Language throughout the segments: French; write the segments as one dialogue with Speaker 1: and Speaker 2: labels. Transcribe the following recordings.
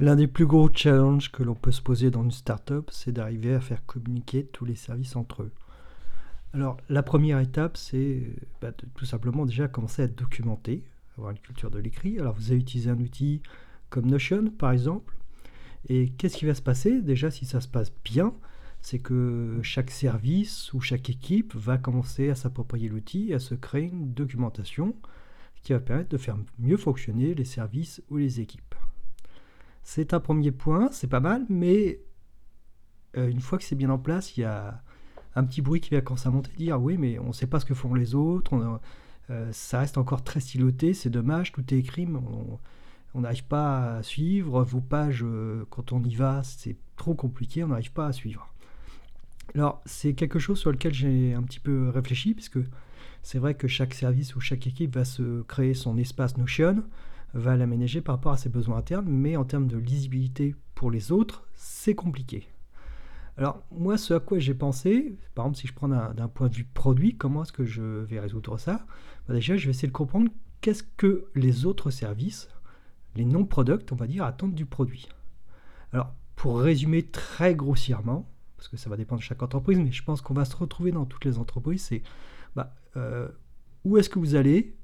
Speaker 1: L'un des plus gros challenges que l'on peut se poser dans une startup, c'est d'arriver à faire communiquer tous les services entre eux. Alors, la première étape, c'est bah, tout simplement déjà commencer à documenter, avoir une culture de l'écrit. Alors, vous avez utilisé un outil comme Notion, par exemple. Et qu'est-ce qui va se passer? Déjà, si ça se passe bien, c'est que chaque service ou chaque équipe va commencer à s'approprier l'outil, à se créer une documentation qui va permettre de faire mieux fonctionner les services ou les équipes. C'est un premier point, c'est pas mal, mais euh, une fois que c'est bien en place, il y a un petit bruit qui va commencer à monter, dire oui, mais on ne sait pas ce que font les autres, euh, ça reste encore très styloté, c'est dommage, tout est écrit, mais on n'arrive pas à suivre, vos pages, euh, quand on y va, c'est trop compliqué, on n'arrive pas à suivre. Alors, c'est quelque chose sur lequel j'ai un petit peu réfléchi, puisque c'est vrai que chaque service ou chaque équipe va se créer son espace Notion, va l'aménager par rapport à ses besoins internes, mais en termes de lisibilité pour les autres, c'est compliqué. Alors moi, ce à quoi j'ai pensé, par exemple si je prends d'un point de vue produit, comment est-ce que je vais résoudre ça? Bah, Déjà, je vais essayer de comprendre qu'est-ce que les autres services, les non-products, on va dire, attendent du produit. Alors, pour résumer très grossièrement, parce que ça va dépendre de chaque entreprise, mais je pense qu'on va se retrouver dans toutes les entreprises, c'est bah, euh, où est-ce que vous allez?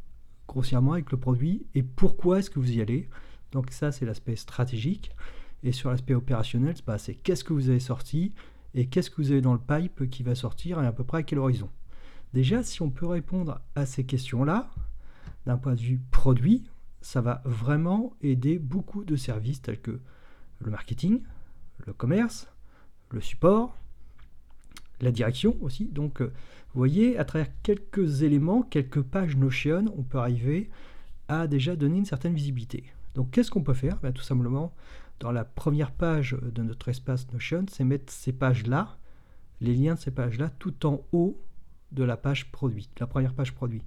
Speaker 1: Grossièrement avec le produit et pourquoi est-ce que vous y allez. Donc ça, c'est l'aspect stratégique. Et sur l'aspect opérationnel, c'est qu'est-ce que vous avez sorti et qu'est-ce que vous avez dans le pipe qui va sortir et à peu près à quel horizon. Déjà, si on peut répondre à ces questions-là, d'un point de vue produit, ça va vraiment aider beaucoup de services tels que le marketing, le commerce, le support, la direction aussi. Donc, euh, vous voyez, à travers quelques éléments, quelques pages Notion, on peut arriver à déjà donner une certaine visibilité. Donc, qu'est-ce qu'on peut faire? Ben, Tout simplement, dans la première page de notre espace Notion, c'est mettre ces pages-là, les liens de ces pages-là, tout en haut de la page produit, la première page produit.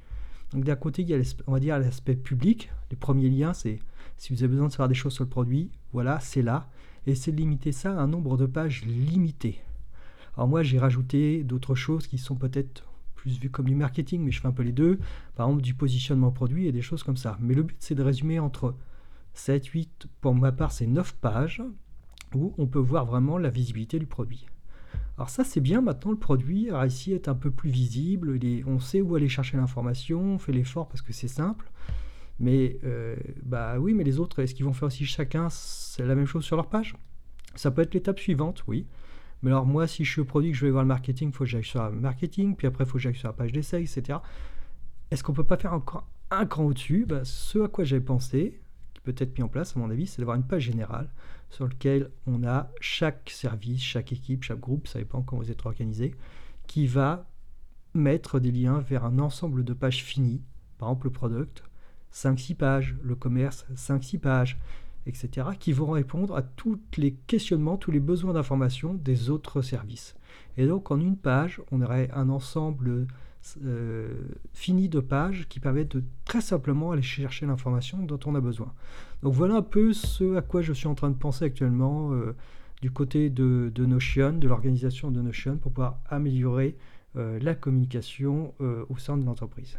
Speaker 1: Donc d'un côté, il y a, on va dire, l'aspect public. Les premiers liens, c'est si vous avez besoin de savoir des choses sur le produit, voilà, c'est là. Et c'est de limiter ça à un nombre de pages limité. Alors moi, j'ai rajouté d'autres choses qui sont peut-être plus vues comme du marketing, mais je fais un peu les deux. Par exemple, du positionnement produit et des choses comme ça. Mais le but, c'est de résumer entre 7, 8, pour ma part, c'est 9 pages où on peut voir vraiment la visibilité du produit. Alors ça c'est bien, maintenant le produit a réussi à être un peu plus visible, on sait où aller chercher l'information, on fait l'effort parce que c'est simple. Mais euh, bah oui, mais les autres, est-ce qu'ils vont faire aussi chacun la même chose sur leur page? Ça peut être l'étape suivante, oui. Mais alors moi, si je suis au produit, je vais voir le marketing, il faut que j'aille sur le marketing, puis après, il faut que j'aille sur la page d'essai, etc. Est-ce qu'on peut pas faire encore un cran au-dessus? Bah, Ce à quoi j'avais pensé, qui peut être mis en place, à mon avis, c'est d'avoir une page générale sur laquelle on a chaque service, chaque équipe, chaque groupe, ça dépend comment vous êtes organisé, qui va mettre des liens vers un ensemble de pages finies, par exemple le product, 5-6 pages, le commerce, 5-6 pages, etc., qui vont répondre à tous les questionnements, tous les besoins d'information des autres services. Et donc en une page, on aurait un ensemble euh, fini de pages qui permettent de très simplement aller chercher l'information dont on a besoin. Donc voilà un peu ce à quoi je suis en train de penser actuellement euh, du côté de, Notion, de l'organisation de Notion, pour pouvoir améliorer euh, la communication au sein de l'entreprise.